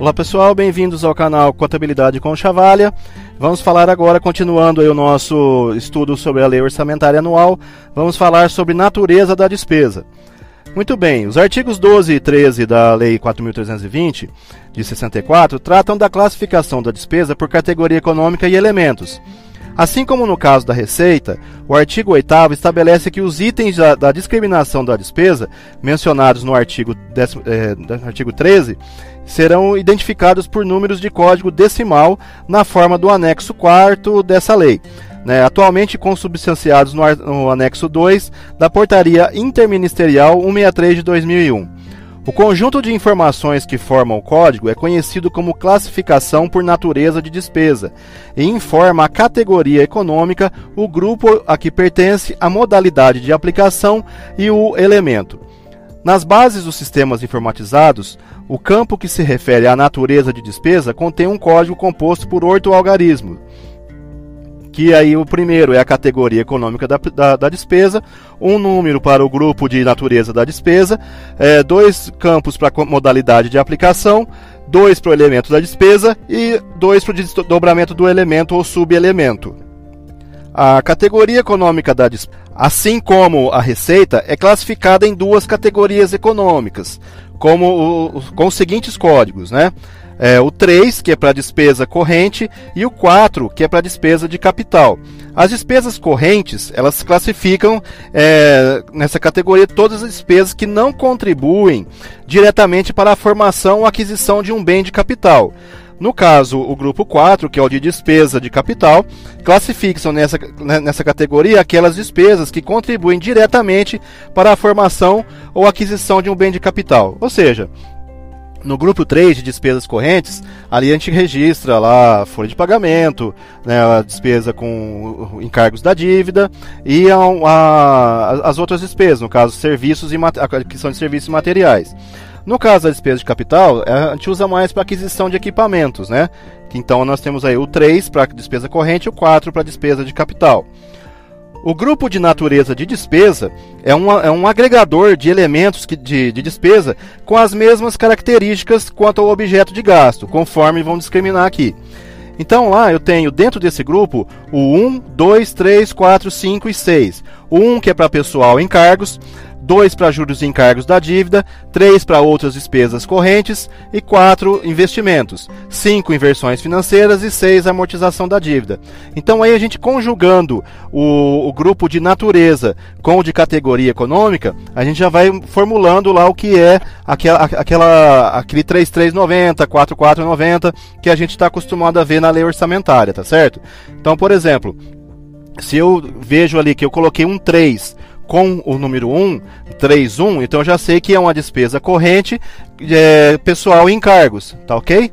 Olá pessoal, bem-vindos ao canal Contabilidade com Chavalha. Vamos falar agora, continuando o nosso estudo sobre a lei orçamentária anual, vamos falar sobre natureza da despesa. Muito bem, os artigos 12 e 13 da Lei 4.320, de 64, tratam da classificação da despesa por categoria econômica e elementos. Assim como no caso da receita, o artigo 8 estabelece que os itens da, da, discriminação da despesa, mencionados no artigo, 10, é, artigo 13, serão identificados por números de código decimal na forma do anexo 4 dessa lei. Né, atualmente consubstanciados no, no anexo 2 da Portaria Interministerial 163 de 2001. O conjunto de informações que formam o código é conhecido como classificação por natureza de despesa e informa a categoria econômica, o grupo a que pertence, a modalidade de aplicação e o elemento. Nas bases dos sistemas informatizados, o campo que se refere à natureza de despesa contém um código composto por oito algarismos que aí o primeiro é a categoria econômica da, da, da despesa, um número para o grupo de natureza da despesa, é, dois campos para a modalidade de aplicação, dois para o elemento da despesa e dois para o desdobramento do elemento ou subelemento. A categoria econômica da despesa, assim como a receita, é classificada em duas categorias econômicas, como o, com os seguintes códigos, né? é, o 3, que é para despesa corrente, e o 4, que é para despesa de capital. As despesas correntes, elas classificam é, nessa categoria todas as despesas que não contribuem diretamente para a formação ou aquisição de um bem de capital. No caso, o grupo 4, que é o de despesa de capital, classificam nessa, né, nessa categoria aquelas despesas que contribuem diretamente para a formação ou aquisição de um bem de capital. Ou seja, no grupo 3 de despesas correntes, ali a gente registra lá a folha de pagamento, né, a despesa com encargos da dívida e a, a, as outras despesas, no caso serviços e que são de serviços e materiais. No caso da despesa de capital, a gente usa mais para aquisição de equipamentos, né? Então nós temos aí o 3 para despesa corrente e o 4 para despesa de capital. O grupo de natureza de despesa é um, é um agregador de elementos que, de, de despesa com as mesmas características quanto ao objeto de gasto, conforme vão discriminar aqui. Então lá eu tenho dentro desse grupo o 1, 2, 3, 4, 5 e 6. O 1 que é para pessoal em cargos, 2 para juros e encargos da dívida, 3 para outras despesas correntes e 4 investimentos, 5 inversões financeiras e 6 amortização da dívida. Então aí a gente conjugando o, o, grupo de natureza com o de categoria econômica, a gente já vai formulando lá o que é aquela, aquela, aquele 3390, 4490 que a gente está acostumado a ver na lei orçamentária, tá certo? Então, por exemplo, se eu vejo ali que eu coloquei um 3 com o número 1, 31, então eu já sei que é uma despesa corrente é, pessoal em encargos, tá ok?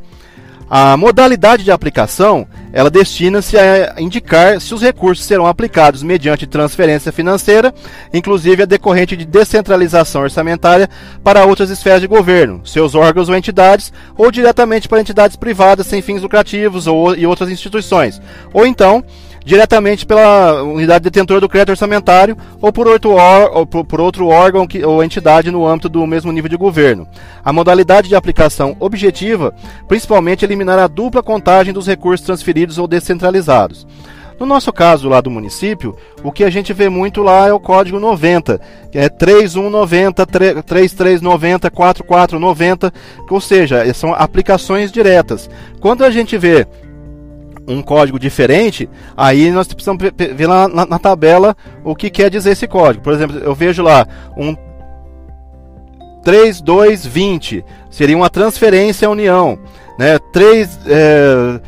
A modalidade de aplicação, ela destina-se a indicar se os recursos serão aplicados mediante transferência financeira, inclusive a decorrente de descentralização orçamentária para outras esferas de governo, seus órgãos ou entidades, ou diretamente para entidades privadas sem fins lucrativos ou, e outras instituições, ou então diretamente pela unidade detentora do crédito orçamentário ou por outro, ou por outro órgão que, ou entidade no âmbito do mesmo nível de governo. A modalidade de aplicação objetiva, principalmente eliminar a dupla contagem dos recursos transferidos ou descentralizados. No nosso caso lá do município, o que a gente vê muito lá é o código 90, que é 3190, 3390, 4490, ou seja, são aplicações diretas. Quando a gente vê um código diferente, aí nós precisamos ver lá na, na, tabela o que quer dizer esse código. Por exemplo, eu vejo lá um 3220, seria uma transferência à União. Né? 3, é,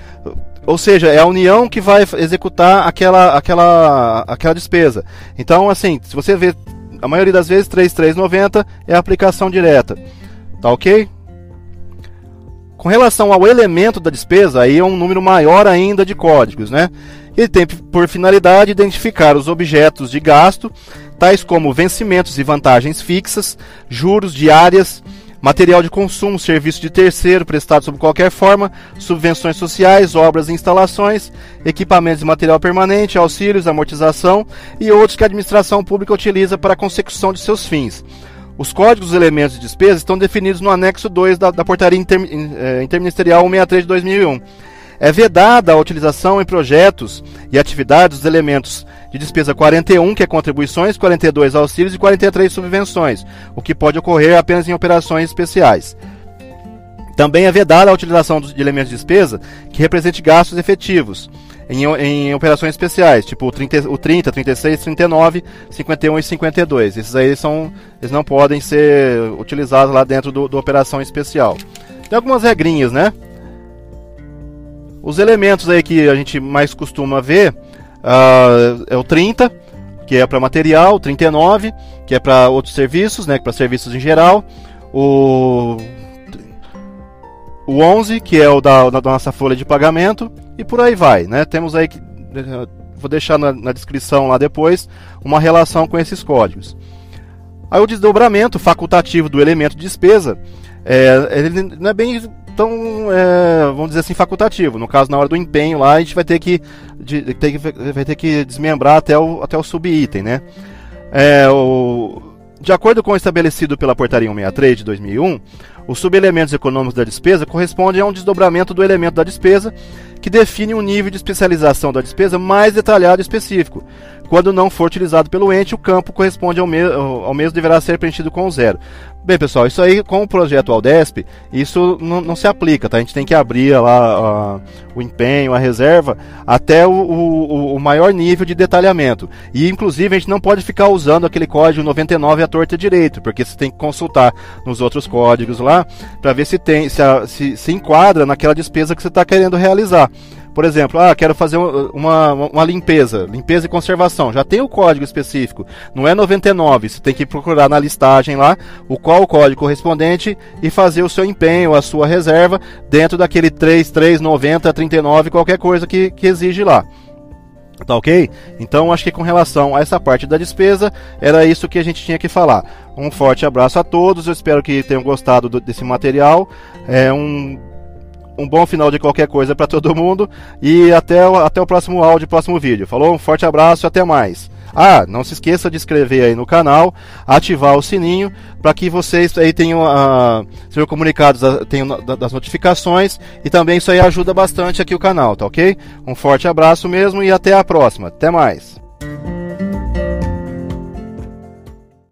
ou seja, é a União que vai executar aquela, aquela, aquela despesa. Então, assim, se você vê, a maioria das vezes 3390 é a aplicação direta. Tá ok? Com relação ao elemento da despesa, aí é um número maior ainda de códigos, né? Ele tem por finalidade identificar os objetos de gasto, tais como vencimentos e vantagens fixas, juros, diárias, material de consumo, serviço de terceiro prestado sob qualquer forma, subvenções sociais, obras e instalações, equipamentos de material permanente, auxílios, amortização e outros que a administração pública utiliza para a consecução de seus fins. Os códigos dos elementos de despesa estão definidos no anexo 2 da, da Portaria Inter, eh, Interministerial 163 de 2001. É vedada a utilização em projetos e atividades dos elementos de despesa 41, que é contribuições, 42 auxílios e 43 subvenções, o que pode ocorrer apenas em operações especiais. Também é vedada a utilização de elementos de despesa que represente gastos efetivos em, em operações especiais, tipo o 30, o 30, 36, 39, 51 e 52. Esses aí são, eles não podem ser utilizados lá dentro do, do operação especial. Tem algumas regrinhas, né? Os elementos aí que a gente mais costuma ver uh, é o 30, que é para material, o 39, que é para outros serviços, né, para serviços em geral, o o 11, que é o da, da, nossa folha de pagamento, e por aí vai, né? Temos aí que vou deixar na, na descrição lá depois uma relação com esses códigos. Aí o desdobramento facultativo do elemento de despesa, é, ele não é bem tão, é, vamos dizer assim, facultativo. No caso, na hora do empenho lá, a gente vai ter que, de, ter, vai ter que desmembrar até o, até o subitem, né? É, o, de acordo com o estabelecido pela Portaria 163 de 2001, os subelementos econômicos da despesa correspondem a um desdobramento do elemento da despesa que define um nível de especialização da despesa mais detalhado e específico. Quando não for utilizado pelo ente, o campo corresponde ao, me ao mesmo deverá ser preenchido com zero. Bem, pessoal, isso aí com o projeto Aldesp, isso não, se aplica, tá? A gente tem que abrir lá uh, o empenho, a reserva, até o, o, o, maior nível de detalhamento. E, inclusive, a gente não pode ficar usando aquele código 99 à torta direito, porque você tem que consultar nos outros códigos lá, para ver se tem se, se, se enquadra naquela despesa que você está querendo realizar. Por exemplo, ah, quero fazer uma, uma limpeza, limpeza e conservação. Já tem o código específico, não é 99. Você tem que procurar na listagem lá o qual o código correspondente e fazer o seu empenho, a sua reserva dentro daquele 3390, 39, qualquer coisa que, que exige lá. Tá ok? Então acho que com relação a essa parte da despesa, era isso que a gente tinha que falar. Um forte abraço a todos, eu espero que tenham gostado do, desse material. É um um bom final de qualquer coisa para todo mundo e até, até o próximo áudio, próximo vídeo. Falou, um forte abraço e até mais. Ah, não se esqueça de inscrever aí no canal, ativar o sininho para que vocês aí tenham uh, sejam comunicados tenham, das notificações e também isso aí ajuda bastante aqui o canal, tá ok? Um forte abraço mesmo e até a próxima. Até mais.